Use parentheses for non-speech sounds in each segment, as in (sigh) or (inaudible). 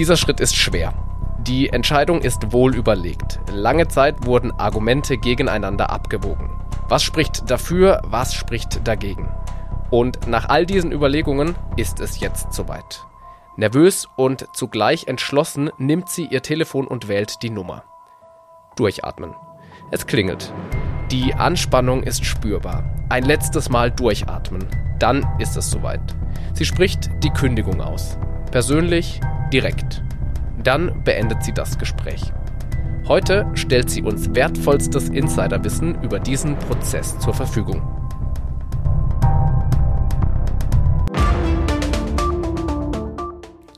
Dieser Schritt ist schwer. Die Entscheidung ist wohl überlegt. Lange Zeit wurden Argumente gegeneinander abgewogen. Was spricht dafür, was spricht dagegen? Und nach all diesen Überlegungen ist es jetzt soweit. Nervös und zugleich entschlossen nimmt sie ihr Telefon und wählt die Nummer. Durchatmen. Es klingelt. Die Anspannung ist spürbar. Ein letztes Mal durchatmen. Dann ist es soweit. Sie spricht die Kündigung aus. Persönlich, direkt. Dann beendet sie das Gespräch. Heute stellt sie uns wertvollstes Insiderwissen über diesen Prozess zur Verfügung.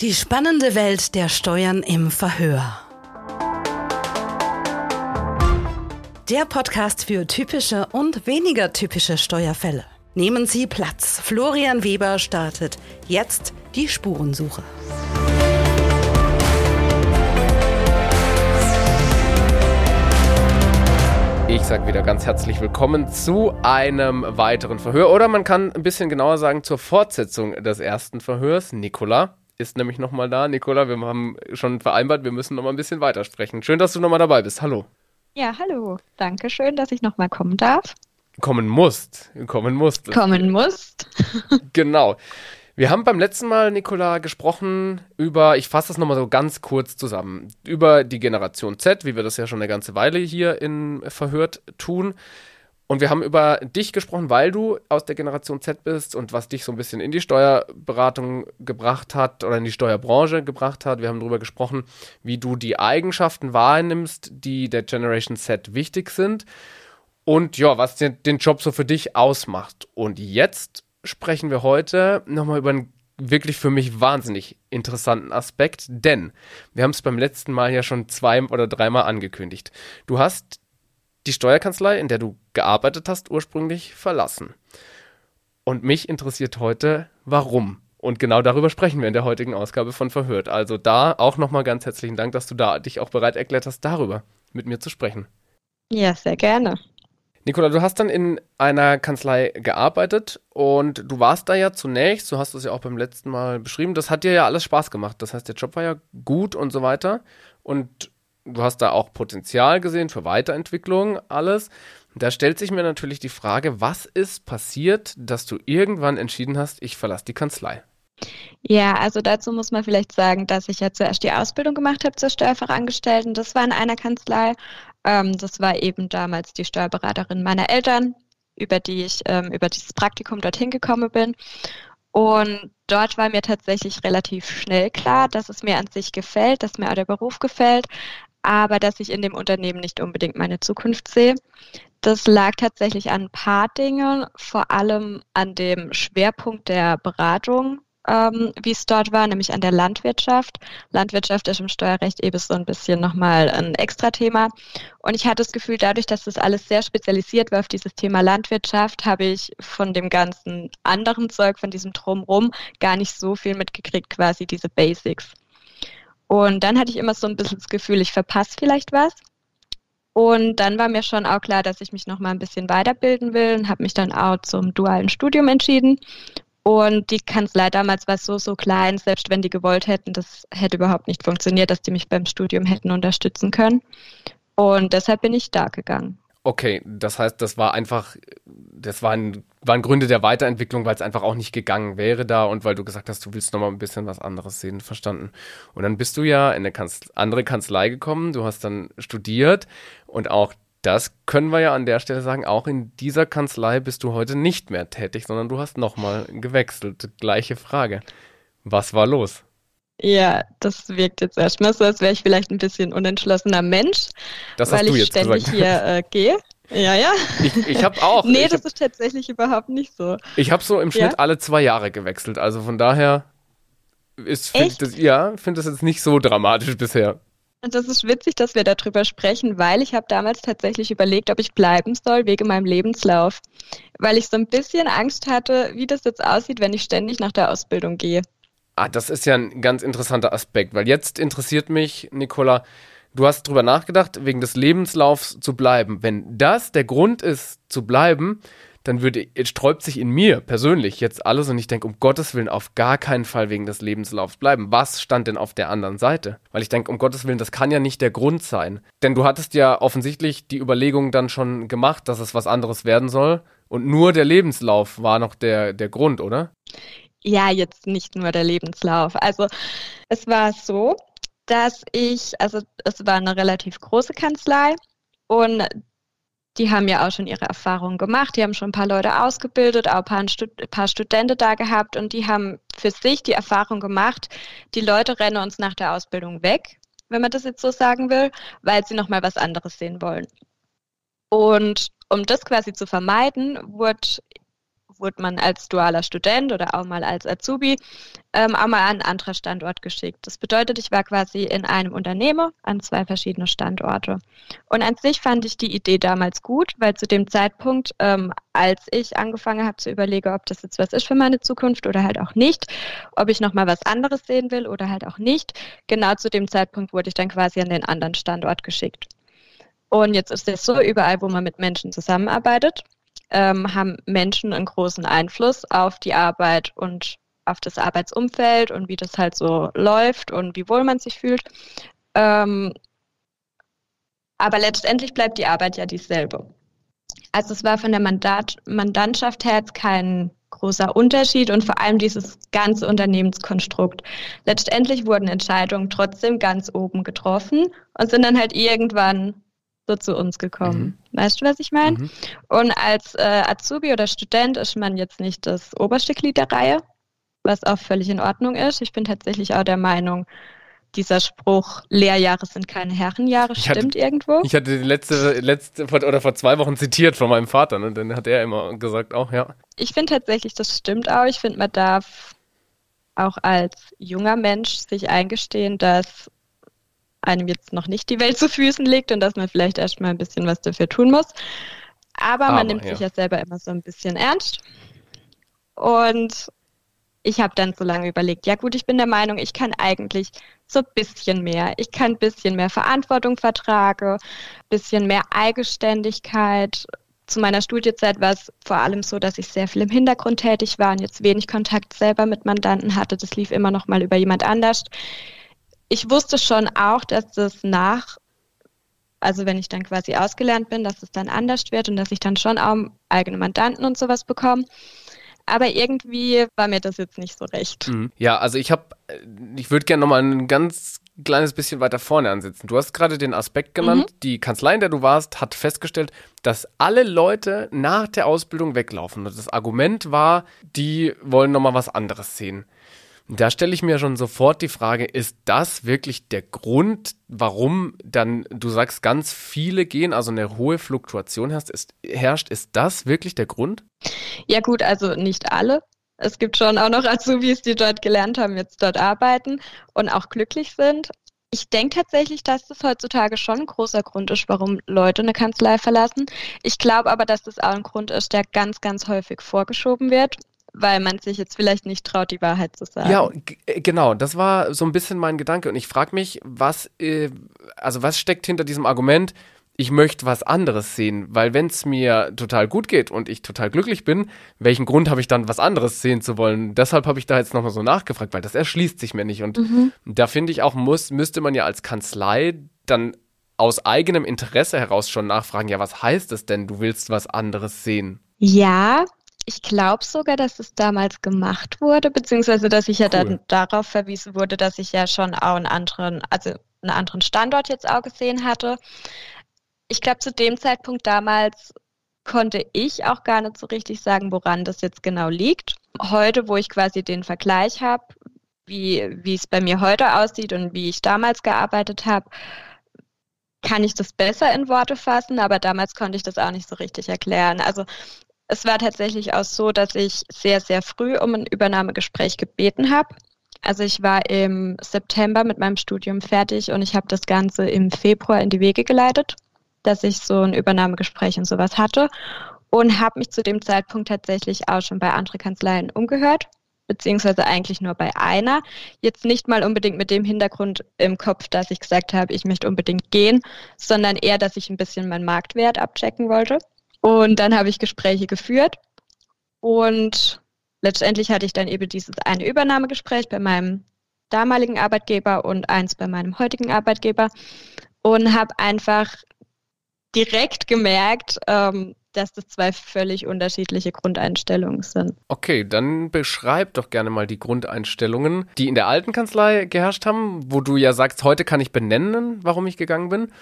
Die spannende Welt der Steuern im Verhör. Der Podcast für typische und weniger typische Steuerfälle. Nehmen Sie Platz. Florian Weber startet jetzt die Spurensuche. Ich sage wieder ganz herzlich willkommen zu einem weiteren Verhör oder man kann ein bisschen genauer sagen zur Fortsetzung des ersten Verhörs. Nikola ist nämlich nochmal da. Nikola, wir haben schon vereinbart, wir müssen nochmal ein bisschen weitersprechen. Schön, dass du nochmal dabei bist. Hallo. Ja, hallo. Danke schön, dass ich nochmal kommen darf. Kommen musst. Kommen musst. Kommen musst. genau. Wir haben beim letzten Mal, Nikola, gesprochen über, ich fasse das nochmal so ganz kurz zusammen, über die Generation Z, wie wir das ja schon eine ganze Weile hier in Verhört tun. Und wir haben über dich gesprochen, weil du aus der Generation Z bist und was dich so ein bisschen in die Steuerberatung gebracht hat oder in die Steuerbranche gebracht hat. Wir haben darüber gesprochen, wie du die Eigenschaften wahrnimmst, die der Generation Z wichtig sind und ja, was den, den Job so für dich ausmacht. Und jetzt sprechen wir heute nochmal über einen wirklich für mich wahnsinnig interessanten Aspekt, denn wir haben es beim letzten Mal ja schon zwei oder dreimal angekündigt. Du hast die Steuerkanzlei, in der du gearbeitet hast, ursprünglich verlassen. Und mich interessiert heute, warum. Und genau darüber sprechen wir in der heutigen Ausgabe von Verhört. Also da auch nochmal ganz herzlichen Dank, dass du da dich auch bereit erklärt hast, darüber mit mir zu sprechen. Ja, sehr gerne. Nikola, du hast dann in einer Kanzlei gearbeitet und du warst da ja zunächst, du hast es ja auch beim letzten Mal beschrieben, das hat dir ja alles Spaß gemacht. Das heißt, der Job war ja gut und so weiter. Und du hast da auch Potenzial gesehen für Weiterentwicklung, alles. Da stellt sich mir natürlich die Frage, was ist passiert, dass du irgendwann entschieden hast, ich verlasse die Kanzlei? Ja, also dazu muss man vielleicht sagen, dass ich ja zuerst die Ausbildung gemacht habe zur Steuerfachangestellten. Das war in einer Kanzlei. Ähm, das war eben damals die Steuerberaterin meiner Eltern, über die ich ähm, über dieses Praktikum dorthin gekommen bin. Und dort war mir tatsächlich relativ schnell klar, dass es mir an sich gefällt, dass mir auch der Beruf gefällt, aber dass ich in dem Unternehmen nicht unbedingt meine Zukunft sehe. Das lag tatsächlich an ein paar Dingen, vor allem an dem Schwerpunkt der Beratung, ähm, wie es dort war, nämlich an der Landwirtschaft. Landwirtschaft ist im Steuerrecht eben so ein bisschen nochmal ein Extra-Thema. Und ich hatte das Gefühl, dadurch, dass das alles sehr spezialisiert war auf dieses Thema Landwirtschaft, habe ich von dem ganzen anderen Zeug, von diesem Drumrum, gar nicht so viel mitgekriegt, quasi diese Basics. Und dann hatte ich immer so ein bisschen das Gefühl, ich verpasse vielleicht was. Und dann war mir schon auch klar, dass ich mich noch mal ein bisschen weiterbilden will und habe mich dann auch zum dualen Studium entschieden. Und die Kanzlei damals war so, so klein, selbst wenn die gewollt hätten, das hätte überhaupt nicht funktioniert, dass die mich beim Studium hätten unterstützen können. Und deshalb bin ich da gegangen. Okay, das heißt, das war einfach, das waren, waren Gründe der Weiterentwicklung, weil es einfach auch nicht gegangen wäre da und weil du gesagt hast, du willst nochmal ein bisschen was anderes sehen, verstanden. Und dann bist du ja in eine Kanzlei, andere Kanzlei gekommen, du hast dann studiert und auch das können wir ja an der Stelle sagen, auch in dieser Kanzlei bist du heute nicht mehr tätig, sondern du hast nochmal gewechselt. Gleiche Frage. Was war los? Ja, das wirkt jetzt erstmal so, als wäre ich vielleicht ein bisschen unentschlossener Mensch, das weil ich ständig gesagt. hier äh, gehe. Ja, ja. Ich, ich habe auch. nee, das hab, ist tatsächlich überhaupt nicht so. Ich habe so im Schnitt ja? alle zwei Jahre gewechselt. Also von daher ist find das, ja, finde das jetzt nicht so dramatisch bisher. Und das ist witzig, dass wir darüber sprechen, weil ich habe damals tatsächlich überlegt, ob ich bleiben soll wegen meinem Lebenslauf. Weil ich so ein bisschen Angst hatte, wie das jetzt aussieht, wenn ich ständig nach der Ausbildung gehe. Ah, das ist ja ein ganz interessanter Aspekt, weil jetzt interessiert mich, Nicola, du hast drüber nachgedacht, wegen des Lebenslaufs zu bleiben. Wenn das der Grund ist, zu bleiben, dann würde, sträubt sich in mir persönlich jetzt alles und ich denke, um Gottes Willen auf gar keinen Fall wegen des Lebenslaufs bleiben. Was stand denn auf der anderen Seite? Weil ich denke, um Gottes Willen, das kann ja nicht der Grund sein. Denn du hattest ja offensichtlich die Überlegung dann schon gemacht, dass es was anderes werden soll. Und nur der Lebenslauf war noch der, der Grund, oder? Ja, jetzt nicht nur der Lebenslauf. Also es war so, dass ich, also es war eine relativ große Kanzlei und die haben ja auch schon ihre Erfahrungen gemacht, die haben schon ein paar Leute ausgebildet, auch ein paar, ein paar Studenten da gehabt und die haben für sich die Erfahrung gemacht, die Leute rennen uns nach der Ausbildung weg, wenn man das jetzt so sagen will, weil sie nochmal was anderes sehen wollen. Und um das quasi zu vermeiden, wurde wurde man als dualer Student oder auch mal als Azubi ähm, auch mal an einen anderen Standort geschickt. Das bedeutet, ich war quasi in einem Unternehmen an zwei verschiedene Standorte. Und an sich fand ich die Idee damals gut, weil zu dem Zeitpunkt, ähm, als ich angefangen habe zu überlegen, ob das jetzt was ist für meine Zukunft oder halt auch nicht, ob ich nochmal was anderes sehen will oder halt auch nicht, genau zu dem Zeitpunkt wurde ich dann quasi an den anderen Standort geschickt. Und jetzt ist es so, überall, wo man mit Menschen zusammenarbeitet, ähm, haben Menschen einen großen Einfluss auf die Arbeit und auf das Arbeitsumfeld und wie das halt so läuft und wie wohl man sich fühlt. Ähm, aber letztendlich bleibt die Arbeit ja dieselbe. Also es war von der Mandat Mandantschaft her jetzt kein großer Unterschied und vor allem dieses ganze Unternehmenskonstrukt. Letztendlich wurden Entscheidungen trotzdem ganz oben getroffen und sind dann halt irgendwann so zu uns gekommen. Mhm. Weißt du, was ich meine? Mhm. Und als äh, Azubi oder Student ist man jetzt nicht das oberste Glied der Reihe, was auch völlig in Ordnung ist. Ich bin tatsächlich auch der Meinung, dieser Spruch, Lehrjahre sind keine Herrenjahre, stimmt hatte, irgendwo. Ich hatte die letzte, letzte oder vor zwei Wochen zitiert von meinem Vater, ne? dann hat er immer gesagt auch, ja. Ich finde tatsächlich, das stimmt auch. Ich finde, man darf auch als junger Mensch sich eingestehen, dass einem jetzt noch nicht die Welt zu Füßen liegt und dass man vielleicht erstmal ein bisschen was dafür tun muss. Aber, Aber man nimmt ja. sich ja selber immer so ein bisschen ernst. Und ich habe dann so lange überlegt, ja gut, ich bin der Meinung, ich kann eigentlich so ein bisschen mehr. Ich kann ein bisschen mehr Verantwortung vertragen, ein bisschen mehr Eigenständigkeit. Zu meiner Studiezeit war es vor allem so, dass ich sehr viel im Hintergrund tätig war und jetzt wenig Kontakt selber mit Mandanten hatte. Das lief immer noch mal über jemand anders ich wusste schon auch, dass das nach, also wenn ich dann quasi ausgelernt bin, dass es dann anders wird und dass ich dann schon auch eigene Mandanten und sowas bekomme. Aber irgendwie war mir das jetzt nicht so recht. Mhm. Ja, also ich habe, ich würde gerne nochmal ein ganz kleines bisschen weiter vorne ansetzen. Du hast gerade den Aspekt genannt, mhm. die Kanzlei, in der du warst, hat festgestellt, dass alle Leute nach der Ausbildung weglaufen. Und das Argument war, die wollen nochmal was anderes sehen. Da stelle ich mir schon sofort die Frage, ist das wirklich der Grund, warum dann, du sagst, ganz viele gehen, also eine hohe Fluktuation herrscht, ist, herrscht, ist das wirklich der Grund? Ja gut, also nicht alle. Es gibt schon auch noch Azubis, die dort gelernt haben, jetzt dort arbeiten und auch glücklich sind. Ich denke tatsächlich, dass das heutzutage schon ein großer Grund ist, warum Leute eine Kanzlei verlassen. Ich glaube aber, dass das auch ein Grund ist, der ganz, ganz häufig vorgeschoben wird weil man sich jetzt vielleicht nicht traut, die Wahrheit zu sagen. Ja, äh, genau, das war so ein bisschen mein Gedanke. Und ich frage mich, was, äh, also was steckt hinter diesem Argument, ich möchte was anderes sehen, weil wenn es mir total gut geht und ich total glücklich bin, welchen Grund habe ich dann, was anderes sehen zu wollen? Deshalb habe ich da jetzt nochmal so nachgefragt, weil das erschließt sich mir nicht. Und mhm. da finde ich auch, muss, müsste man ja als Kanzlei dann aus eigenem Interesse heraus schon nachfragen, ja, was heißt es denn, du willst was anderes sehen? Ja, ich glaube sogar, dass es damals gemacht wurde, beziehungsweise dass ich ja cool. dann darauf verwiesen wurde, dass ich ja schon auch einen anderen, also einen anderen Standort jetzt auch gesehen hatte. Ich glaube, zu dem Zeitpunkt damals konnte ich auch gar nicht so richtig sagen, woran das jetzt genau liegt. Heute, wo ich quasi den Vergleich habe, wie, wie es bei mir heute aussieht und wie ich damals gearbeitet habe, kann ich das besser in Worte fassen, aber damals konnte ich das auch nicht so richtig erklären. Also es war tatsächlich auch so, dass ich sehr, sehr früh um ein Übernahmegespräch gebeten habe. Also ich war im September mit meinem Studium fertig und ich habe das Ganze im Februar in die Wege geleitet, dass ich so ein Übernahmegespräch und sowas hatte und habe mich zu dem Zeitpunkt tatsächlich auch schon bei anderen Kanzleien umgehört, beziehungsweise eigentlich nur bei einer. Jetzt nicht mal unbedingt mit dem Hintergrund im Kopf, dass ich gesagt habe, ich möchte unbedingt gehen, sondern eher, dass ich ein bisschen meinen Marktwert abchecken wollte. Und dann habe ich Gespräche geführt und letztendlich hatte ich dann eben dieses eine Übernahmegespräch bei meinem damaligen Arbeitgeber und eins bei meinem heutigen Arbeitgeber und habe einfach direkt gemerkt, ähm, dass das zwei völlig unterschiedliche Grundeinstellungen sind. Okay, dann beschreib doch gerne mal die Grundeinstellungen, die in der alten Kanzlei geherrscht haben, wo du ja sagst, heute kann ich benennen, warum ich gegangen bin.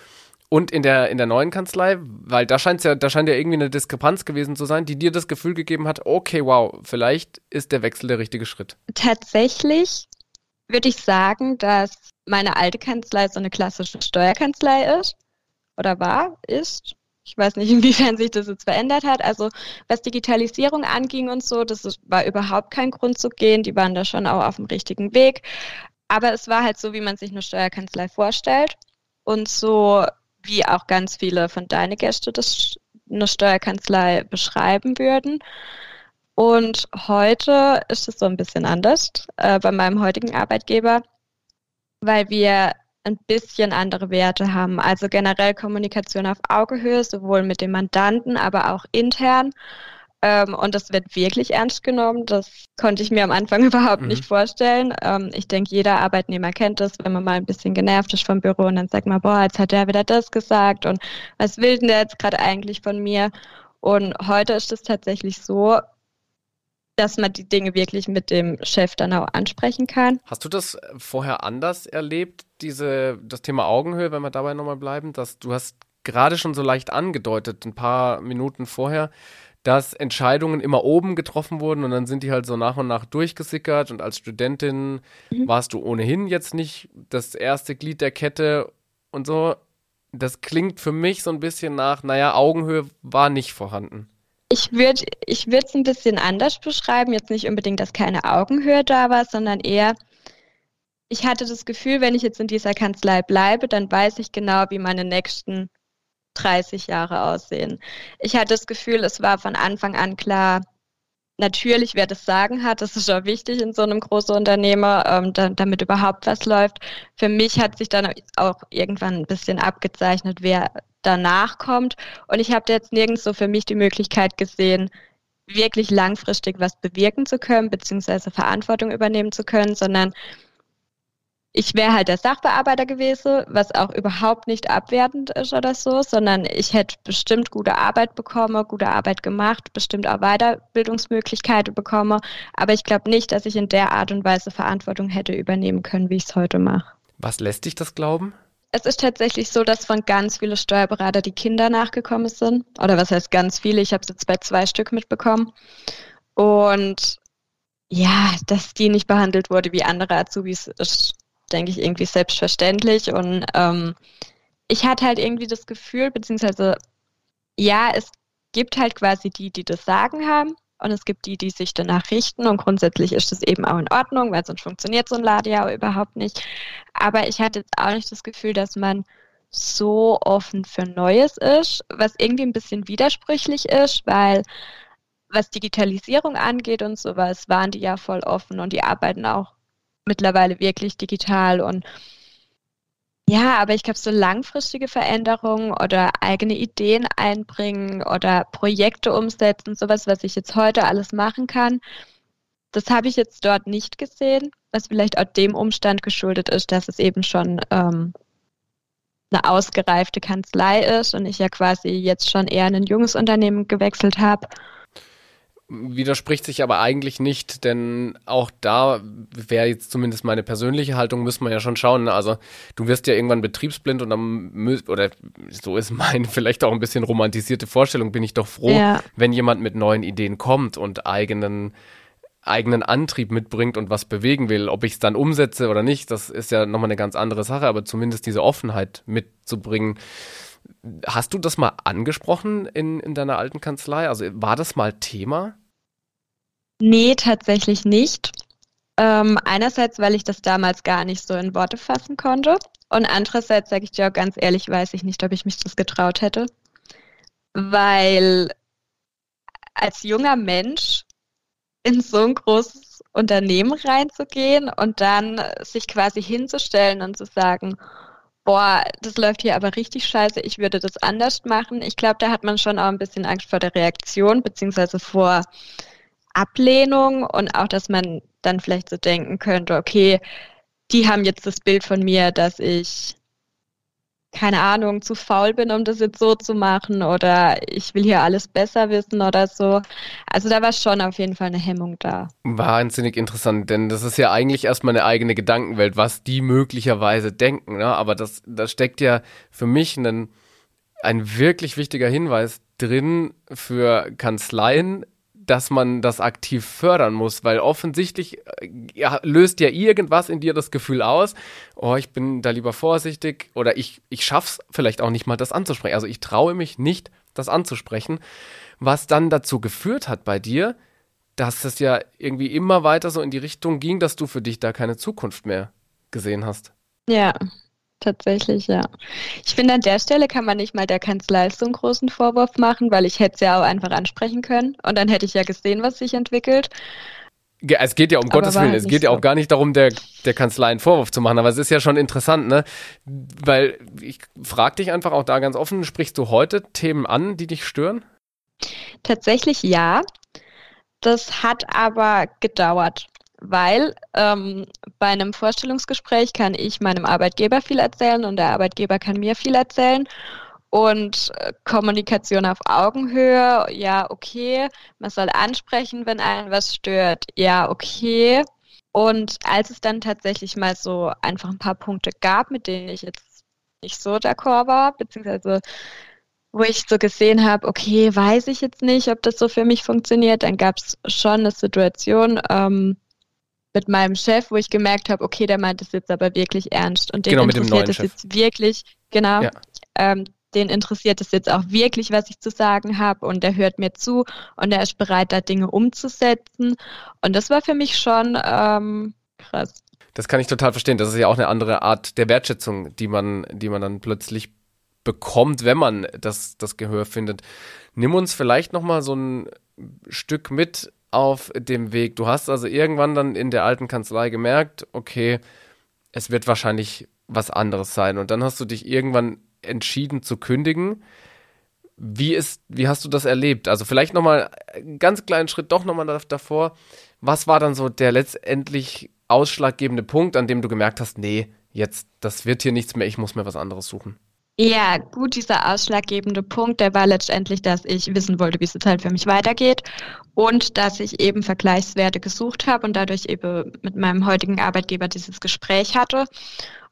Und in der, in der neuen Kanzlei, weil da scheint ja, da scheint ja irgendwie eine Diskrepanz gewesen zu sein, die dir das Gefühl gegeben hat, okay, wow, vielleicht ist der Wechsel der richtige Schritt. Tatsächlich würde ich sagen, dass meine alte Kanzlei so eine klassische Steuerkanzlei ist oder war, ist. Ich weiß nicht, (laughs) inwiefern sich das jetzt verändert hat. Also was Digitalisierung anging und so, das war überhaupt kein Grund zu gehen. Die waren da schon auch auf dem richtigen Weg. Aber es war halt so, wie man sich eine Steuerkanzlei vorstellt. Und so wie auch ganz viele von deinen Gästen das eine Steuerkanzlei beschreiben würden. Und heute ist es so ein bisschen anders äh, bei meinem heutigen Arbeitgeber, weil wir ein bisschen andere Werte haben. Also generell Kommunikation auf Augenhöhe, sowohl mit dem Mandanten, aber auch intern. Ähm, und das wird wirklich ernst genommen. Das konnte ich mir am Anfang (laughs) überhaupt mhm. nicht vorstellen. Ähm, ich denke, jeder Arbeitnehmer kennt das, wenn man mal ein bisschen genervt ist vom Büro und dann sagt man, boah, jetzt hat der wieder das gesagt und was will denn der jetzt gerade eigentlich von mir? Und heute ist es tatsächlich so, dass man die Dinge wirklich mit dem Chef dann auch ansprechen kann. Hast du das vorher anders erlebt, diese, das Thema Augenhöhe, wenn wir dabei nochmal bleiben, dass du hast gerade schon so leicht angedeutet, ein paar Minuten vorher, dass Entscheidungen immer oben getroffen wurden und dann sind die halt so nach und nach durchgesickert und als Studentin mhm. warst du ohnehin jetzt nicht das erste Glied der Kette und so. Das klingt für mich so ein bisschen nach, naja, Augenhöhe war nicht vorhanden. Ich würde ich es ein bisschen anders beschreiben. Jetzt nicht unbedingt, dass keine Augenhöhe da war, sondern eher, ich hatte das Gefühl, wenn ich jetzt in dieser Kanzlei bleibe, dann weiß ich genau, wie meine nächsten 30 Jahre aussehen. Ich hatte das Gefühl, es war von Anfang an klar, natürlich, wer das Sagen hat, das ist auch wichtig in so einem großen Unternehmer, ähm, da, damit überhaupt was läuft. Für mich hat sich dann auch irgendwann ein bisschen abgezeichnet, wer danach kommt. Und ich habe jetzt nirgends so für mich die Möglichkeit gesehen, wirklich langfristig was bewirken zu können, beziehungsweise Verantwortung übernehmen zu können, sondern ich wäre halt der Sachbearbeiter gewesen, was auch überhaupt nicht abwertend ist oder so, sondern ich hätte bestimmt gute Arbeit bekommen, gute Arbeit gemacht, bestimmt auch Weiterbildungsmöglichkeiten bekommen. Aber ich glaube nicht, dass ich in der Art und Weise Verantwortung hätte übernehmen können, wie ich es heute mache. Was lässt dich das glauben? Es ist tatsächlich so, dass von ganz vielen Steuerberater die Kinder nachgekommen sind. Oder was heißt ganz viele? Ich habe es jetzt bei zwei Stück mitbekommen. Und ja, dass die nicht behandelt wurde wie andere Azubis, ist denke ich, irgendwie selbstverständlich. Und ähm, ich hatte halt irgendwie das Gefühl, beziehungsweise ja, es gibt halt quasi die, die das Sagen haben und es gibt die, die sich danach richten und grundsätzlich ist das eben auch in Ordnung, weil sonst funktioniert so ein Lade ja überhaupt nicht. Aber ich hatte jetzt auch nicht das Gefühl, dass man so offen für Neues ist, was irgendwie ein bisschen widersprüchlich ist, weil was Digitalisierung angeht und sowas, waren die ja voll offen und die arbeiten auch mittlerweile wirklich digital und ja, aber ich glaube, so langfristige Veränderungen oder eigene Ideen einbringen oder Projekte umsetzen, sowas, was ich jetzt heute alles machen kann, das habe ich jetzt dort nicht gesehen, was vielleicht auch dem Umstand geschuldet ist, dass es eben schon ähm, eine ausgereifte Kanzlei ist und ich ja quasi jetzt schon eher in ein junges Unternehmen gewechselt habe widerspricht sich aber eigentlich nicht, denn auch da wäre jetzt zumindest meine persönliche Haltung, müssen wir ja schon schauen. Also du wirst ja irgendwann betriebsblind und dann, oder so ist meine (laughs) vielleicht auch ein bisschen romantisierte Vorstellung, bin ich doch froh, ja. wenn jemand mit neuen Ideen kommt und eigenen eigenen Antrieb mitbringt und was bewegen will. Ob ich es dann umsetze oder nicht, das ist ja nochmal eine ganz andere Sache, aber zumindest diese Offenheit mitzubringen. Hast du das mal angesprochen in, in deiner alten Kanzlei? Also war das mal Thema? Nee, tatsächlich nicht. Ähm, einerseits, weil ich das damals gar nicht so in Worte fassen konnte. Und andererseits, sage ich dir auch ganz ehrlich, weiß ich nicht, ob ich mich das getraut hätte. Weil als junger Mensch in so ein großes Unternehmen reinzugehen und dann sich quasi hinzustellen und zu sagen, boah, das läuft hier aber richtig scheiße, ich würde das anders machen. Ich glaube, da hat man schon auch ein bisschen Angst vor der Reaktion, beziehungsweise vor Ablehnung und auch, dass man dann vielleicht so denken könnte, okay, die haben jetzt das Bild von mir, dass ich keine Ahnung, zu faul bin, um das jetzt so zu machen oder ich will hier alles besser wissen oder so. Also da war schon auf jeden Fall eine Hemmung da. Wahnsinnig interessant, denn das ist ja eigentlich erstmal eine eigene Gedankenwelt, was die möglicherweise denken. Ne? Aber das, da steckt ja für mich ein, ein wirklich wichtiger Hinweis drin für Kanzleien, dass man das aktiv fördern muss, weil offensichtlich äh, ja, löst ja irgendwas in dir das Gefühl aus, oh, ich bin da lieber vorsichtig oder ich, ich schaff's vielleicht auch nicht mal, das anzusprechen. Also ich traue mich nicht, das anzusprechen, was dann dazu geführt hat bei dir, dass es ja irgendwie immer weiter so in die Richtung ging, dass du für dich da keine Zukunft mehr gesehen hast. Ja, tatsächlich, ja. Ich finde, an der Stelle kann man nicht mal der Kanzlei so einen großen Vorwurf machen, weil ich hätte es ja auch einfach ansprechen können und dann hätte ich ja gesehen, was sich entwickelt. Es geht ja um aber Gottes Willen, es geht so. ja auch gar nicht darum, der, der Kanzlei einen Vorwurf zu machen, aber es ist ja schon interessant, ne? Weil ich frage dich einfach auch da ganz offen, sprichst du heute Themen an, die dich stören? Tatsächlich ja. Das hat aber gedauert weil ähm, bei einem Vorstellungsgespräch kann ich meinem Arbeitgeber viel erzählen und der Arbeitgeber kann mir viel erzählen. Und äh, Kommunikation auf Augenhöhe, ja, okay. Man soll ansprechen, wenn einen was stört, ja, okay. Und als es dann tatsächlich mal so einfach ein paar Punkte gab, mit denen ich jetzt nicht so d'accord war, beziehungsweise wo ich so gesehen habe, okay, weiß ich jetzt nicht, ob das so für mich funktioniert, dann gab es schon eine Situation, ähm, mit meinem Chef, wo ich gemerkt habe, okay, der meint es jetzt aber wirklich ernst und den genau, interessiert es jetzt wirklich, genau, ja. ähm, den interessiert es jetzt auch wirklich, was ich zu sagen habe und der hört mir zu und er ist bereit, da Dinge umzusetzen und das war für mich schon ähm, krass. Das kann ich total verstehen. Das ist ja auch eine andere Art der Wertschätzung, die man, die man dann plötzlich bekommt, wenn man das, das Gehör findet. Nimm uns vielleicht noch mal so ein Stück mit auf dem Weg. Du hast also irgendwann dann in der alten Kanzlei gemerkt, okay, es wird wahrscheinlich was anderes sein. Und dann hast du dich irgendwann entschieden zu kündigen. Wie ist, wie hast du das erlebt? Also vielleicht nochmal einen ganz kleinen Schritt doch nochmal davor. Was war dann so der letztendlich ausschlaggebende Punkt, an dem du gemerkt hast, nee, jetzt, das wird hier nichts mehr, ich muss mir was anderes suchen? Ja, gut, dieser ausschlaggebende Punkt, der war letztendlich, dass ich wissen wollte, wie es jetzt halt für mich weitergeht und dass ich eben Vergleichswerte gesucht habe und dadurch eben mit meinem heutigen Arbeitgeber dieses Gespräch hatte.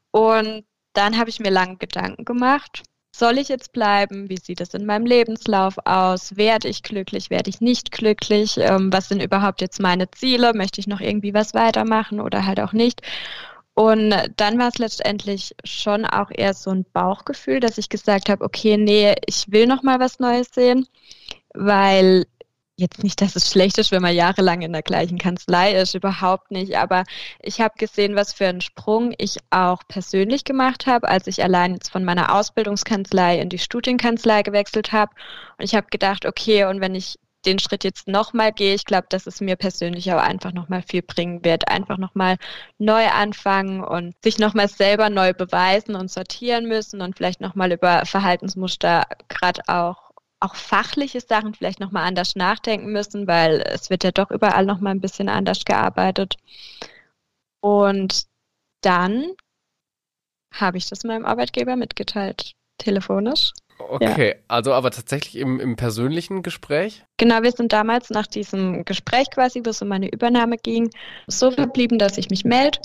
Und dann habe ich mir lange Gedanken gemacht. Soll ich jetzt bleiben? Wie sieht es in meinem Lebenslauf aus? Werde ich glücklich? Werde ich nicht glücklich? Ähm, was sind überhaupt jetzt meine Ziele? Möchte ich noch irgendwie was weitermachen oder halt auch nicht? Und dann war es letztendlich schon auch eher so ein Bauchgefühl, dass ich gesagt habe, okay, nee, ich will noch mal was Neues sehen, weil jetzt nicht, dass es schlecht ist, wenn man jahrelang in der gleichen Kanzlei ist, überhaupt nicht. Aber ich habe gesehen, was für einen Sprung ich auch persönlich gemacht habe, als ich allein jetzt von meiner Ausbildungskanzlei in die Studienkanzlei gewechselt habe. Und ich habe gedacht, okay, und wenn ich den Schritt jetzt nochmal gehe, ich glaube, dass es mir persönlich auch einfach nochmal viel bringen wird. Einfach nochmal neu anfangen und sich nochmal selber neu beweisen und sortieren müssen und vielleicht nochmal über Verhaltensmuster, gerade auch, auch fachliche Sachen vielleicht nochmal anders nachdenken müssen, weil es wird ja doch überall nochmal ein bisschen anders gearbeitet. Und dann habe ich das meinem Arbeitgeber mitgeteilt, telefonisch. Okay, ja. also aber tatsächlich im, im persönlichen Gespräch? Genau, wir sind damals nach diesem Gespräch quasi, wo es um meine Übernahme ging, so verblieben, dass ich mich melde.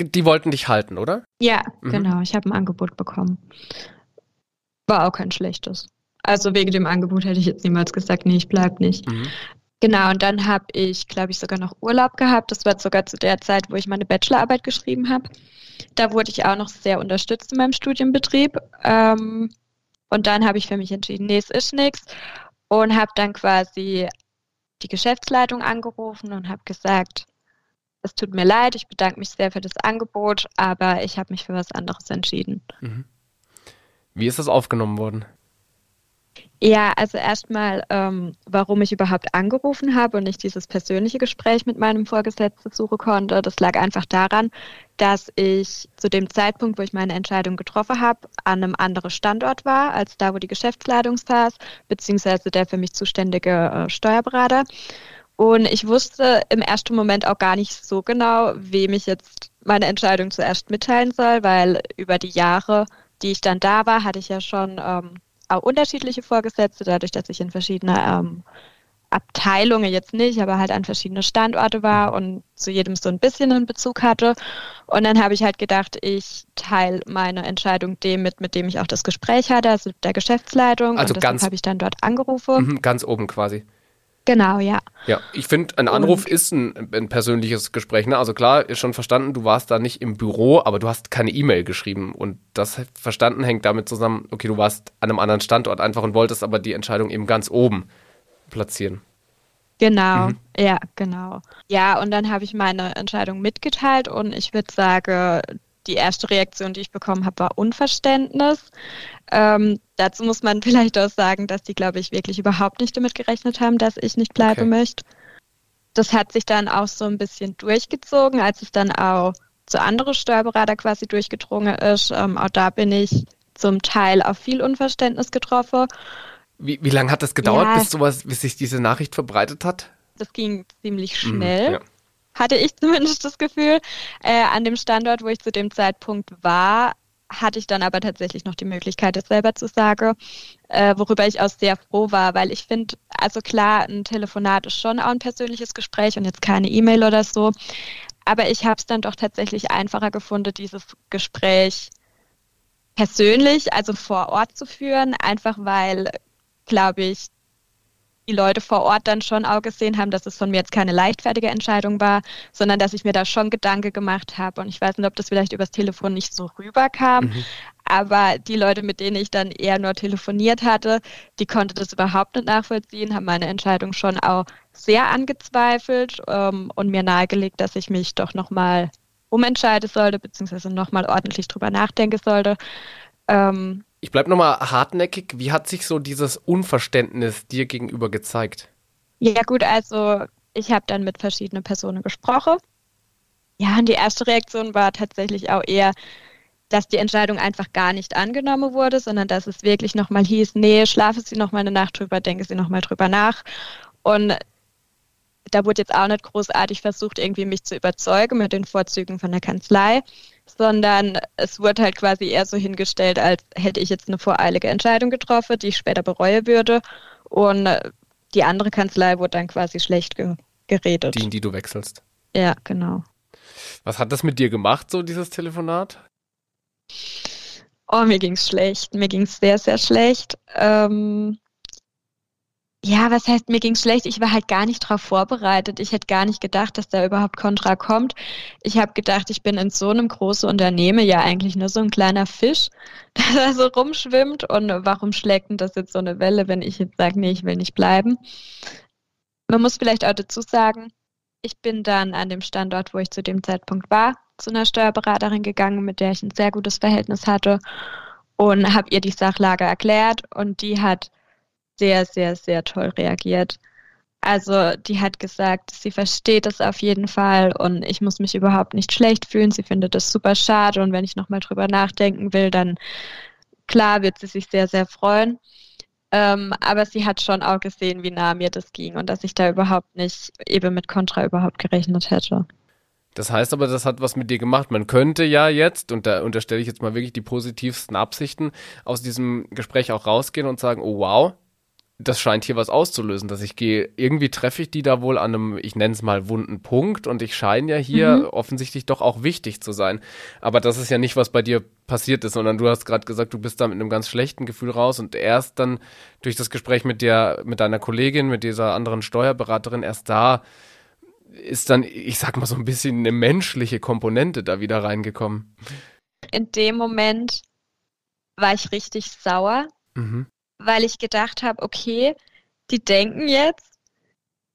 Die wollten dich halten, oder? Ja, mhm. genau. Ich habe ein Angebot bekommen. War auch kein schlechtes. Also wegen dem Angebot hätte ich jetzt niemals gesagt, nee, ich bleib nicht. Mhm. Genau, und dann habe ich, glaube ich, sogar noch Urlaub gehabt. Das war sogar zu der Zeit, wo ich meine Bachelorarbeit geschrieben habe. Da wurde ich auch noch sehr unterstützt in meinem Studienbetrieb. Ähm, und dann habe ich für mich entschieden, nee, es ist nichts. Und habe dann quasi die Geschäftsleitung angerufen und habe gesagt, es tut mir leid, ich bedanke mich sehr für das Angebot, aber ich habe mich für was anderes entschieden. Mhm. Wie ist das aufgenommen worden? Ja, also erstmal, ähm, warum ich überhaupt angerufen habe und nicht dieses persönliche Gespräch mit meinem Vorgesetzten suchen konnte, das lag einfach daran, dass ich zu dem Zeitpunkt, wo ich meine Entscheidung getroffen habe, an einem anderen Standort war, als da, wo die Geschäftsleitung saß, beziehungsweise der für mich zuständige äh, Steuerberater. Und ich wusste im ersten Moment auch gar nicht so genau, wem ich jetzt meine Entscheidung zuerst mitteilen soll, weil über die Jahre, die ich dann da war, hatte ich ja schon ähm, auch unterschiedliche Vorgesetzte, dadurch, dass ich in verschiedene ähm, Abteilungen jetzt nicht, aber halt an verschiedene Standorte war und zu jedem so ein bisschen einen Bezug hatte. Und dann habe ich halt gedacht, ich teile meine Entscheidung dem mit, mit dem ich auch das Gespräch hatte, also der Geschäftsleitung. Also und ganz habe ich dann dort angerufen. Mhm, ganz oben quasi. Genau, ja. Ja, ich finde, ein Anruf und ist ein, ein, persönliches Gespräch. Ne? Also klar, ist schon verstanden, du warst da nicht im Büro, aber du hast keine E-Mail geschrieben. Und das verstanden hängt damit zusammen, okay, du warst an einem anderen Standort einfach und wolltest aber die Entscheidung eben ganz oben platzieren. Genau, mhm. ja, genau. Ja, und dann habe ich meine Entscheidung mitgeteilt und ich würde sagen, die erste Reaktion, die ich bekommen habe, war Unverständnis. Ähm, dazu muss man (laughs) vielleicht auch sagen, dass die, glaube ich, wirklich überhaupt nicht damit gerechnet haben, dass ich nicht bleiben okay. möchte. Das hat sich dann auch so ein bisschen durchgezogen, als es dann auch zu anderen Steuerberater quasi durchgedrungen ist. Ähm, auch da bin ich zum Teil auf viel Unverständnis getroffen. Wie, wie lange hat das gedauert, ja, bis sowas, bis sich diese Nachricht verbreitet hat? Das ging ziemlich schnell. Mhm, ja hatte ich (laughs) zumindest das Gefühl. Äh, an dem Standort, wo ich zu dem Zeitpunkt war, hatte ich dann aber tatsächlich noch die Möglichkeit, es selber zu sagen, äh, worüber ich auch sehr froh war, weil ich finde, also klar, ein Telefonat ist schon auch ein persönliches Gespräch und jetzt keine E-Mail oder so, aber ich habe es dann doch tatsächlich einfacher gefunden, dieses Gespräch persönlich, also vor Ort zu führen, einfach weil, glaube ich, die Leute vor Ort dann schon auch gesehen haben, dass es von mir jetzt keine leichtfertige Entscheidung war, sondern dass ich mir da schon Gedanken gemacht habe. Und ich weiß nicht, ob das vielleicht übers Telefon nicht so rüberkam, mhm. aber die Leute, mit denen ich dann eher nur telefoniert hatte, die konnten das überhaupt nicht nachvollziehen, haben meine Entscheidung schon auch sehr angezweifelt ähm, und mir nahegelegt, dass ich mich doch nochmal umentscheiden sollte, beziehungsweise nochmal ordentlich drüber nachdenken sollte. Ähm, ich bleibe nochmal hartnäckig. Wie hat sich so dieses Unverständnis dir gegenüber gezeigt? Ja gut, also ich habe dann mit verschiedenen Personen gesprochen. Ja, und die erste Reaktion war tatsächlich auch eher, dass die Entscheidung einfach gar nicht angenommen wurde, sondern dass es wirklich nochmal hieß, nee, schlafe Sie nochmal eine Nacht drüber, denke Sie nochmal drüber nach. Und da wurde jetzt auch nicht großartig versucht, irgendwie mich zu überzeugen mit den Vorzügen von der Kanzlei, sondern es wurde halt quasi eher so hingestellt, als hätte ich jetzt eine voreilige Entscheidung getroffen, die ich später bereue würde. Und die andere Kanzlei wurde dann quasi schlecht ge geredet. Die, in die du wechselst. Ja, genau. Was hat das mit dir gemacht, so dieses Telefonat? Oh, mir ging es schlecht. Mir ging es sehr, sehr schlecht. Ähm, ja, was heißt, mir ging schlecht? Ich war halt gar nicht darauf vorbereitet. Ich hätte gar nicht gedacht, dass da überhaupt Kontra kommt. Ich habe gedacht, ich bin in so einem großen Unternehmen ja eigentlich nur so ein kleiner Fisch, (laughs) der da so rumschwimmt. Und warum schlägt denn das jetzt so eine Welle, wenn ich jetzt sage, nee, ich will nicht bleiben? Man muss vielleicht auch dazu sagen, ich bin dann an dem Standort, wo ich zu dem Zeitpunkt war, zu einer Steuerberaterin gegangen, mit der ich ein sehr gutes Verhältnis hatte und habe ihr die Sachlage erklärt und die hat sehr, sehr, sehr toll reagiert. Also die hat gesagt, sie versteht es auf jeden Fall und ich muss mich überhaupt nicht schlecht fühlen. Sie findet das super schade und wenn ich nochmal drüber nachdenken will, dann klar wird sie sich sehr, sehr freuen. Ähm, aber sie hat schon auch gesehen, wie nah mir das ging und dass ich da überhaupt nicht eben mit Contra überhaupt gerechnet hätte. Das heißt aber, das hat was mit dir gemacht. Man könnte ja jetzt, und da unterstelle ich jetzt mal wirklich die positivsten Absichten, aus diesem Gespräch auch rausgehen und sagen, oh wow, das scheint hier was auszulösen, dass ich gehe, irgendwie treffe ich die da wohl an einem, ich nenne es mal, wunden Punkt und ich scheine ja hier mhm. offensichtlich doch auch wichtig zu sein. Aber das ist ja nicht, was bei dir passiert ist, sondern du hast gerade gesagt, du bist da mit einem ganz schlechten Gefühl raus und erst dann durch das Gespräch mit der, mit deiner Kollegin, mit dieser anderen Steuerberaterin, erst da ist dann, ich sag mal so ein bisschen eine menschliche Komponente da wieder reingekommen. In dem Moment war ich richtig sauer. Mhm weil ich gedacht habe, okay, die denken jetzt,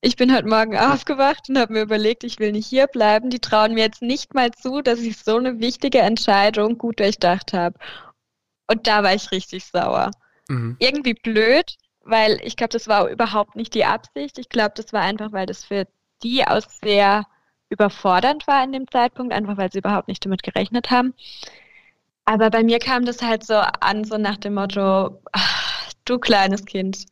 ich bin heute Morgen aufgewacht und habe mir überlegt, ich will nicht hier bleiben. Die trauen mir jetzt nicht mal zu, dass ich so eine wichtige Entscheidung gut durchdacht habe. Und da war ich richtig sauer. Mhm. Irgendwie blöd, weil ich glaube, das war überhaupt nicht die Absicht. Ich glaube, das war einfach, weil das für die aus sehr überfordernd war in dem Zeitpunkt, einfach weil sie überhaupt nicht damit gerechnet haben. Aber bei mir kam das halt so an, so nach dem Motto, ach, du kleines Kind,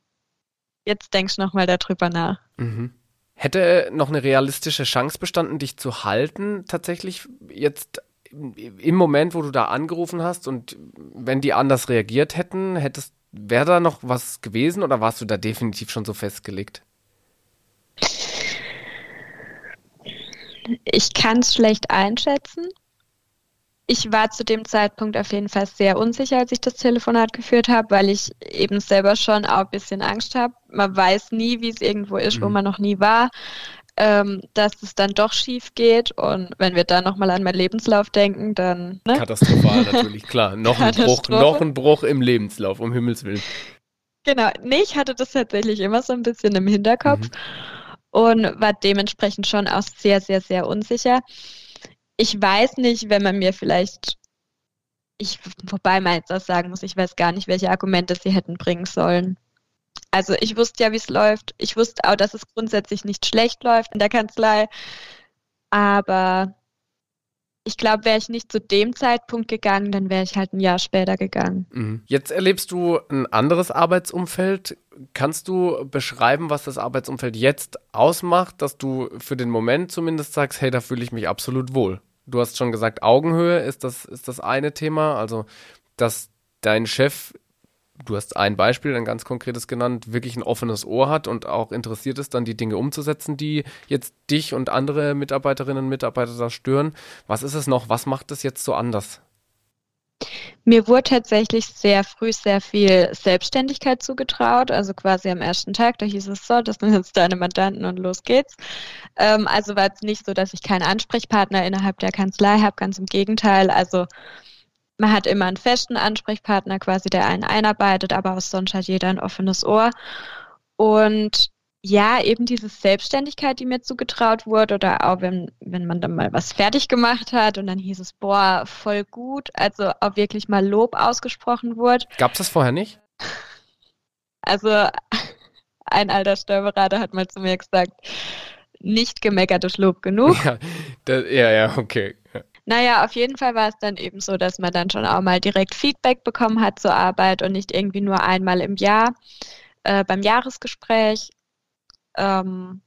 jetzt denkst du nochmal darüber nach. Mhm. Hätte noch eine realistische Chance bestanden, dich zu halten, tatsächlich jetzt im Moment, wo du da angerufen hast und wenn die anders reagiert hätten, hättest, wäre da noch was gewesen oder warst du da definitiv schon so festgelegt? Ich kann es schlecht einschätzen. Ich war zu dem Zeitpunkt auf jeden Fall sehr unsicher, als ich das Telefonat geführt habe, weil ich eben selber schon auch ein bisschen Angst habe. Man weiß nie, wie es irgendwo ist, mhm. wo man noch nie war. Ähm, dass es dann doch schief geht. Und wenn wir da nochmal an meinen Lebenslauf denken, dann. Ne? Katastrophal (laughs) natürlich, klar. Noch ein, Bruch, noch ein Bruch im Lebenslauf, um Himmels Willen. Genau, nee, ich hatte das tatsächlich immer so ein bisschen im Hinterkopf. Mhm und war dementsprechend schon auch sehr, sehr, sehr unsicher. Ich weiß nicht, wenn man mir vielleicht, ich, wobei man jetzt auch sagen muss, ich weiß gar nicht, welche Argumente sie hätten bringen sollen. Also ich wusste ja, wie es läuft. Ich wusste auch, dass es grundsätzlich nicht schlecht läuft in der Kanzlei. Aber ich glaube, wäre ich nicht zu dem Zeitpunkt gegangen, dann wäre ich halt ein Jahr später gegangen. Mhm. Jetzt erlebst du ein anderes Arbeitsumfeld. Kannst du beschreiben, was das Arbeitsumfeld jetzt ausmacht, dass du für den Moment zumindest sagst, hey, da fühle ich mich absolut wohl? Du hast schon gesagt, Augenhöhe ist das, ist das eine Thema, also dass dein Chef du hast ein Beispiel, ein ganz konkretes genannt, wirklich ein offenes Ohr hat und auch interessiert ist, dann die Dinge umzusetzen, die jetzt dich und andere Mitarbeiterinnen und Mitarbeiter da stören. Was ist es noch? Was macht es jetzt so anders? Mir wurde tatsächlich sehr früh sehr viel Selbstständigkeit zugetraut, also quasi am ersten Tag, da hieß es so, das sind jetzt deine Mandanten und los geht's. Ähm, also war es nicht so, dass ich keinen Ansprechpartner innerhalb der Kanzlei habe, ganz im Gegenteil. Also man hat immer einen festen Ansprechpartner quasi, der einen einarbeitet, aber auch sonst hat jeder ein offenes Ohr. Und ja, eben diese Selbstständigkeit, die mir zugetraut wurde, oder auch wenn, wenn man dann mal was fertig gemacht hat und dann hieß es, boah, voll gut, also auch wirklich mal Lob ausgesprochen wurde. Gab es das vorher nicht? Also (laughs) ein alter Steuerberater hat mal zu mir gesagt, nicht gemeckert ist Lob genug. Ja, das, ja, ja, okay. Naja, auf jeden Fall war es dann eben so, dass man dann schon auch mal direkt Feedback bekommen hat zur Arbeit und nicht irgendwie nur einmal im Jahr äh, beim Jahresgespräch. Ähm,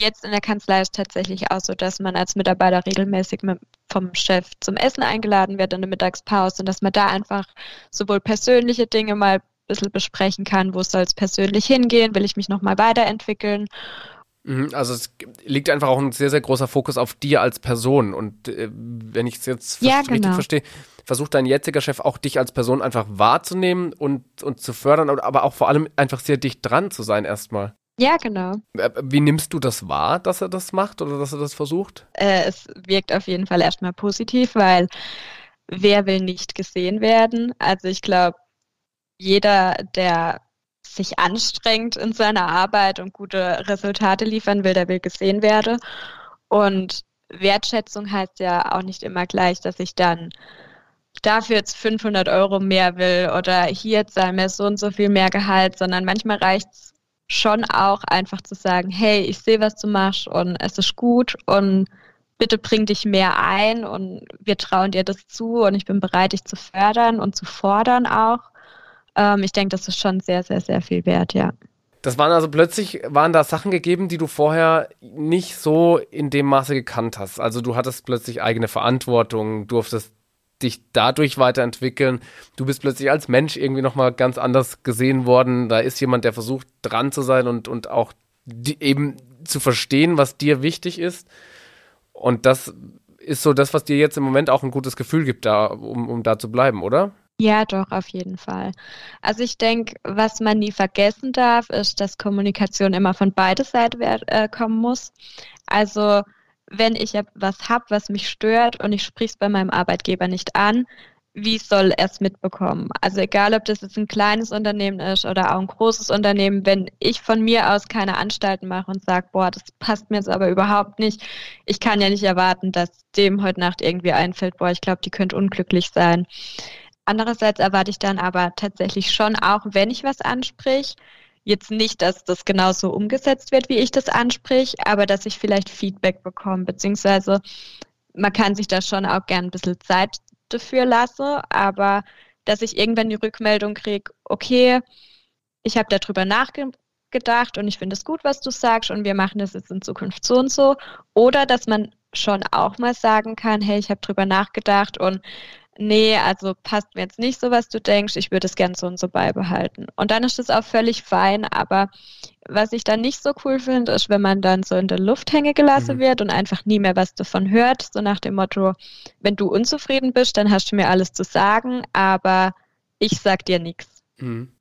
jetzt in der Kanzlei ist tatsächlich auch so, dass man als Mitarbeiter regelmäßig mit, vom Chef zum Essen eingeladen wird in der Mittagspause und dass man da einfach sowohl persönliche Dinge mal ein bisschen besprechen kann, wo soll es persönlich hingehen, will ich mich nochmal weiterentwickeln also es liegt einfach auch ein sehr, sehr großer Fokus auf dir als Person. Und äh, wenn ich es jetzt ja, richtig genau. verstehe, versucht dein jetziger Chef auch dich als Person einfach wahrzunehmen und, und zu fördern, aber auch vor allem einfach sehr dicht dran zu sein erstmal. Ja, genau. Äh, wie nimmst du das wahr, dass er das macht oder dass er das versucht? Äh, es wirkt auf jeden Fall erstmal positiv, weil wer will nicht gesehen werden? Also ich glaube, jeder, der sich anstrengt in seiner Arbeit und gute Resultate liefern will, der will gesehen werden. Und Wertschätzung heißt ja auch nicht immer gleich, dass ich dann dafür jetzt 500 Euro mehr will oder hier zahlen mir so und so viel mehr Gehalt, sondern manchmal reicht es schon auch einfach zu sagen, hey, ich sehe, was du machst und es ist gut und bitte bring dich mehr ein und wir trauen dir das zu und ich bin bereit, dich zu fördern und zu fordern auch. Ähm, ich denke, das ist schon sehr, sehr, sehr viel wert, ja. Das waren also plötzlich, waren da Sachen gegeben, die du vorher nicht so in dem Maße gekannt hast. Also du hattest plötzlich eigene Verantwortung, durftest dich dadurch weiterentwickeln. Du bist plötzlich als Mensch irgendwie nochmal ganz anders gesehen worden. Da ist jemand, der versucht dran zu sein und, und auch die, eben zu verstehen, was dir wichtig ist. Und das ist so das, was dir jetzt im Moment auch ein gutes Gefühl gibt, da, um, um da zu bleiben, oder? Ja, doch, auf jeden Fall. Also ich denke, was man nie vergessen darf, ist, dass Kommunikation immer von beider Seiten äh, kommen muss. Also wenn ich was habe, was mich stört und ich spreche es bei meinem Arbeitgeber nicht an, wie soll er es mitbekommen? Also egal, ob das jetzt ein kleines Unternehmen ist oder auch ein großes Unternehmen, wenn ich von mir aus keine Anstalten mache und sage, boah, das passt mir jetzt aber überhaupt nicht, ich kann ja nicht erwarten, dass dem heute Nacht irgendwie einfällt, boah, ich glaube, die könnte unglücklich sein Andererseits erwarte ich dann aber tatsächlich schon auch, wenn ich was ansprich, jetzt nicht, dass das genauso umgesetzt wird, wie ich das ansprich, aber dass ich vielleicht Feedback bekomme, beziehungsweise man kann sich da schon auch gern ein bisschen Zeit dafür lassen, aber dass ich irgendwann die Rückmeldung kriege, okay, ich habe darüber nachgedacht und ich finde es gut, was du sagst und wir machen das jetzt in Zukunft so und so. Oder dass man schon auch mal sagen kann, hey, ich habe darüber nachgedacht und nee, also passt mir jetzt nicht so, was du denkst, ich würde es gern so und so beibehalten. Und dann ist das auch völlig fein, aber was ich dann nicht so cool finde, ist, wenn man dann so in der Luft hängen gelassen mhm. wird und einfach nie mehr was davon hört, so nach dem Motto, wenn du unzufrieden bist, dann hast du mir alles zu sagen, aber ich sag dir nichts. Mhm.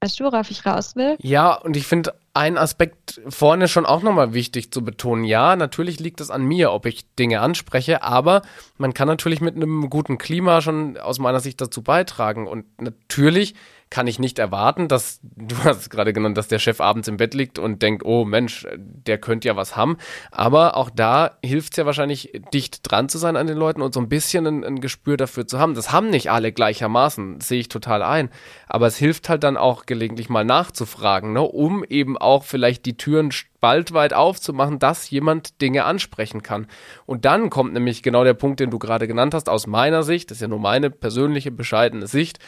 Weißt du, worauf ich raus will? Ja, und ich finde einen Aspekt vorne schon auch nochmal wichtig zu betonen. Ja, natürlich liegt es an mir, ob ich Dinge anspreche, aber man kann natürlich mit einem guten Klima schon aus meiner Sicht dazu beitragen. Und natürlich kann ich nicht erwarten, dass, (laughs) du hast es gerade genannt, dass der Chef abends im Bett liegt und denkt, oh Mensch, der könnte ja was haben. Aber auch da hilft es ja wahrscheinlich, dicht dran zu sein an den Leuten und so ein bisschen ein, ein Gespür dafür zu haben. Das haben nicht alle gleichermaßen, sehe ich total ein. Aber es hilft halt dann auch gelegentlich mal nachzufragen, ne, um eben auch vielleicht die Türen bald weit aufzumachen, dass jemand Dinge ansprechen kann. Und dann kommt nämlich genau der Punkt, den du gerade genannt hast, aus meiner Sicht, das ist ja nur meine persönliche, bescheidene Sicht,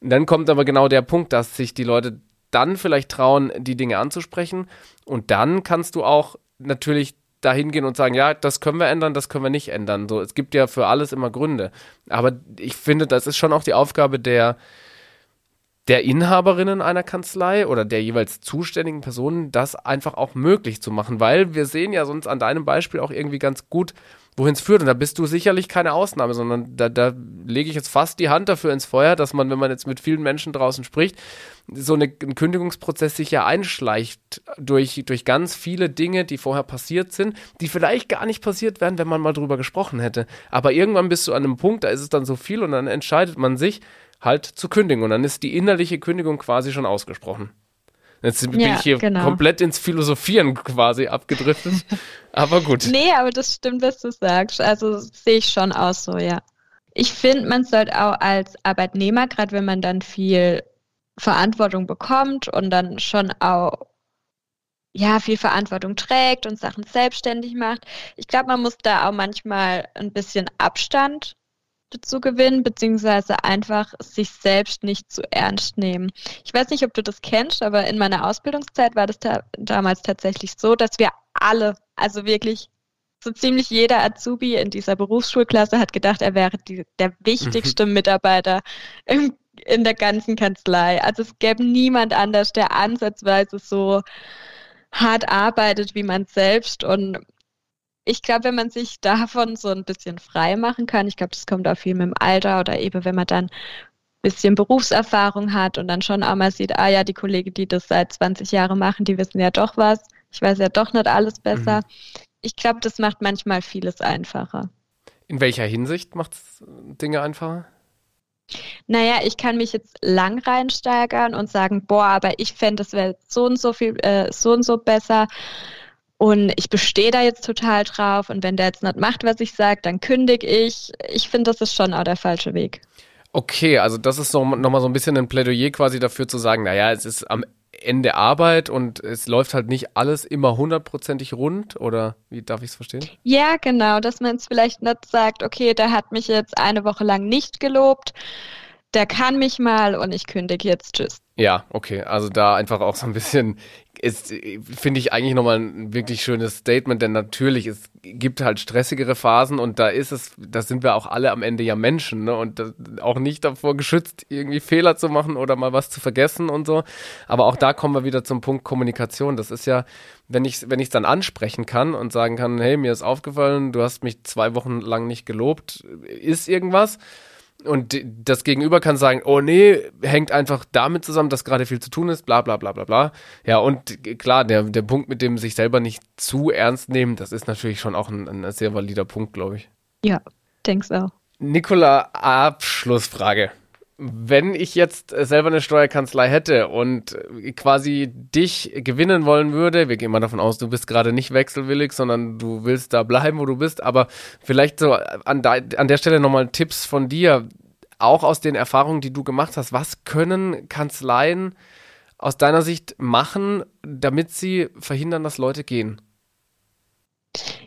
dann kommt aber genau der Punkt, dass sich die Leute dann vielleicht trauen, die Dinge anzusprechen. Und dann kannst du auch natürlich dahin gehen und sagen, ja, das können wir ändern, das können wir nicht ändern. So, es gibt ja für alles immer Gründe. Aber ich finde, das ist schon auch die Aufgabe der, der Inhaberinnen einer Kanzlei oder der jeweils zuständigen Personen, das einfach auch möglich zu machen, weil wir sehen ja sonst an deinem Beispiel auch irgendwie ganz gut, wohin es führt. Und da bist du sicherlich keine Ausnahme, sondern da, da lege ich jetzt fast die Hand dafür ins Feuer, dass man, wenn man jetzt mit vielen Menschen draußen spricht, so eine, ein Kündigungsprozess sich ja einschleicht durch, durch ganz viele Dinge, die vorher passiert sind, die vielleicht gar nicht passiert wären, wenn man mal drüber gesprochen hätte. Aber irgendwann bist du an einem Punkt, da ist es dann so viel und dann entscheidet man sich halt zu kündigen und dann ist die innerliche Kündigung quasi schon ausgesprochen. Jetzt bin ja, ich hier genau. komplett ins Philosophieren quasi abgedriftet. (laughs) aber gut. Nee, aber das stimmt, was du sagst. Also sehe ich schon aus so, ja. Ich finde, man sollte auch als Arbeitnehmer, gerade wenn man dann viel Verantwortung bekommt und dann schon auch ja, viel Verantwortung trägt und Sachen selbstständig macht. Ich glaube, man muss da auch manchmal ein bisschen Abstand zu gewinnen, beziehungsweise einfach sich selbst nicht zu ernst nehmen. Ich weiß nicht, ob du das kennst, aber in meiner Ausbildungszeit war das ta damals tatsächlich so, dass wir alle, also wirklich so ziemlich jeder Azubi in dieser Berufsschulklasse hat gedacht, er wäre die, der wichtigste mhm. Mitarbeiter im, in der ganzen Kanzlei. Also es gäbe niemand anders, der ansatzweise so hart arbeitet wie man selbst und ich glaube, wenn man sich (laughs) davon so ein bisschen frei machen kann, ich glaube, das kommt auch viel mit dem Alter oder eben, wenn man dann ein bisschen Berufserfahrung hat und dann schon auch mal sieht, ah ja, die Kollegen, die das seit 20 Jahren machen, die wissen ja doch was. Ich weiß ja doch nicht alles besser. Mhm. Ich glaube, das macht manchmal vieles einfacher. In welcher Hinsicht macht es Dinge einfacher? Naja, ich kann mich jetzt lang reinsteigern und sagen, boah, aber ich fände, das wäre so und so viel, äh, so und so besser. Und ich bestehe da jetzt total drauf. Und wenn der jetzt nicht macht, was ich sage, dann kündige ich. Ich finde, das ist schon auch der falsche Weg. Okay, also das ist so, nochmal so ein bisschen ein Plädoyer quasi dafür zu sagen, naja, es ist am Ende Arbeit und es läuft halt nicht alles immer hundertprozentig rund oder wie darf ich es verstehen? Ja, genau, dass man es vielleicht nicht sagt, okay, der hat mich jetzt eine Woche lang nicht gelobt, der kann mich mal und ich kündige jetzt, tschüss. Ja, okay, also da einfach auch so ein bisschen ist, finde ich eigentlich nochmal ein wirklich schönes Statement, denn natürlich, es gibt halt stressigere Phasen und da ist es, da sind wir auch alle am Ende ja Menschen, ne? Und auch nicht davor geschützt, irgendwie Fehler zu machen oder mal was zu vergessen und so. Aber auch da kommen wir wieder zum Punkt Kommunikation. Das ist ja, wenn ich wenn ich es dann ansprechen kann und sagen kann, hey, mir ist aufgefallen, du hast mich zwei Wochen lang nicht gelobt, ist irgendwas und das Gegenüber kann sagen, oh nee, hängt einfach damit zusammen, dass gerade viel zu tun ist, bla bla bla bla bla. Ja, und klar, der, der Punkt mit dem sich selber nicht zu ernst nehmen, das ist natürlich schon auch ein, ein sehr valider Punkt, glaube ich. Ja, denk's auch. Nicola, Abschlussfrage wenn ich jetzt selber eine Steuerkanzlei hätte und quasi dich gewinnen wollen würde, wir gehen mal davon aus, du bist gerade nicht wechselwillig, sondern du willst da bleiben, wo du bist, aber vielleicht so an, da, an der Stelle nochmal Tipps von dir. auch aus den Erfahrungen, die du gemacht hast, was können Kanzleien aus deiner Sicht machen, damit sie verhindern, dass Leute gehen?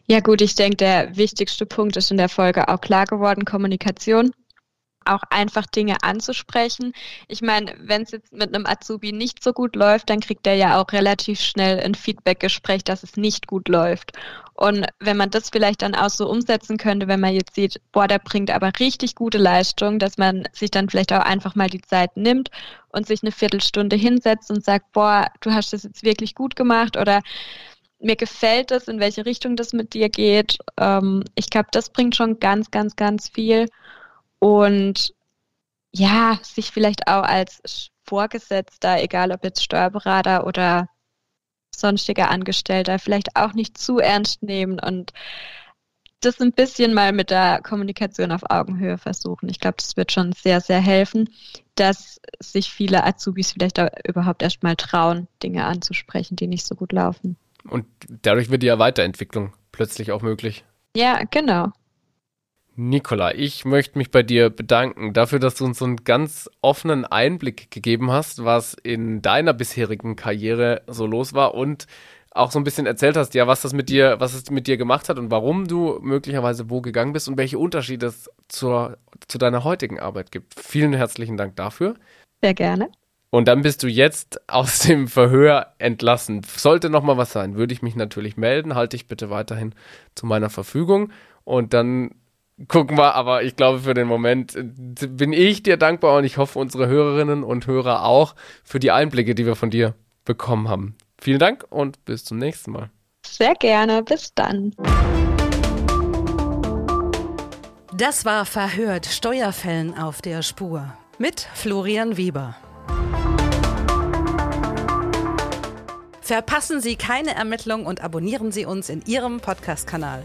Ja gut, ich denke, der wichtigste Punkt ist in der Folge auch klar geworden, Kommunikation auch einfach Dinge anzusprechen. Ich meine, wenn es jetzt mit einem Azubi nicht so gut läuft, dann kriegt er ja auch relativ schnell ein Feedback-Gespräch, dass es nicht gut läuft. Und wenn man das vielleicht dann auch so umsetzen könnte, wenn man jetzt sieht, boah, der bringt aber richtig gute Leistung, dass man sich dann vielleicht auch einfach mal die Zeit nimmt und sich eine Viertelstunde hinsetzt und sagt, boah, du hast das jetzt wirklich gut gemacht oder mir gefällt es, in welche Richtung das mit dir geht. Ähm, ich glaube, das bringt schon ganz, ganz, ganz viel. Und ja, sich vielleicht auch als Vorgesetzter, egal ob jetzt Steuerberater oder sonstiger Angestellter, vielleicht auch nicht zu ernst nehmen und das ein bisschen mal mit der Kommunikation auf Augenhöhe versuchen. Ich glaube, das wird schon sehr, sehr helfen, dass sich viele Azubis vielleicht überhaupt erst mal trauen, Dinge anzusprechen, die nicht so gut laufen. Und dadurch wird ja Weiterentwicklung plötzlich auch möglich. Ja, genau. Nicola, ich möchte mich bei dir bedanken dafür, dass du uns so einen ganz offenen Einblick gegeben hast, was in deiner bisherigen Karriere so los war und auch so ein bisschen erzählt hast, ja, was das mit dir, was es mit dir gemacht hat und warum du möglicherweise wo gegangen bist und welche Unterschiede es zur, zu deiner heutigen Arbeit gibt. Vielen herzlichen Dank dafür. Sehr gerne. Und dann bist du jetzt aus dem Verhör entlassen. Sollte noch mal was sein, würde ich mich natürlich melden. Halte ich bitte weiterhin zu meiner Verfügung. Und dann gucken wir. Aber ich glaube, für den Moment äh, bin ich dir dankbar und ich hoffe, unsere Hörerinnen und Hörer auch für die Einblicke, die wir von dir bekommen haben. Vielen Dank und bis zum nächsten Mal. Sehr gerne. Bis dann. Das war Verhört Steuerfällen auf der Spur mit Florian Weber. Verpassen Sie keine Ermittlung und abonnieren Sie uns in Ihrem Podcast-Kanal.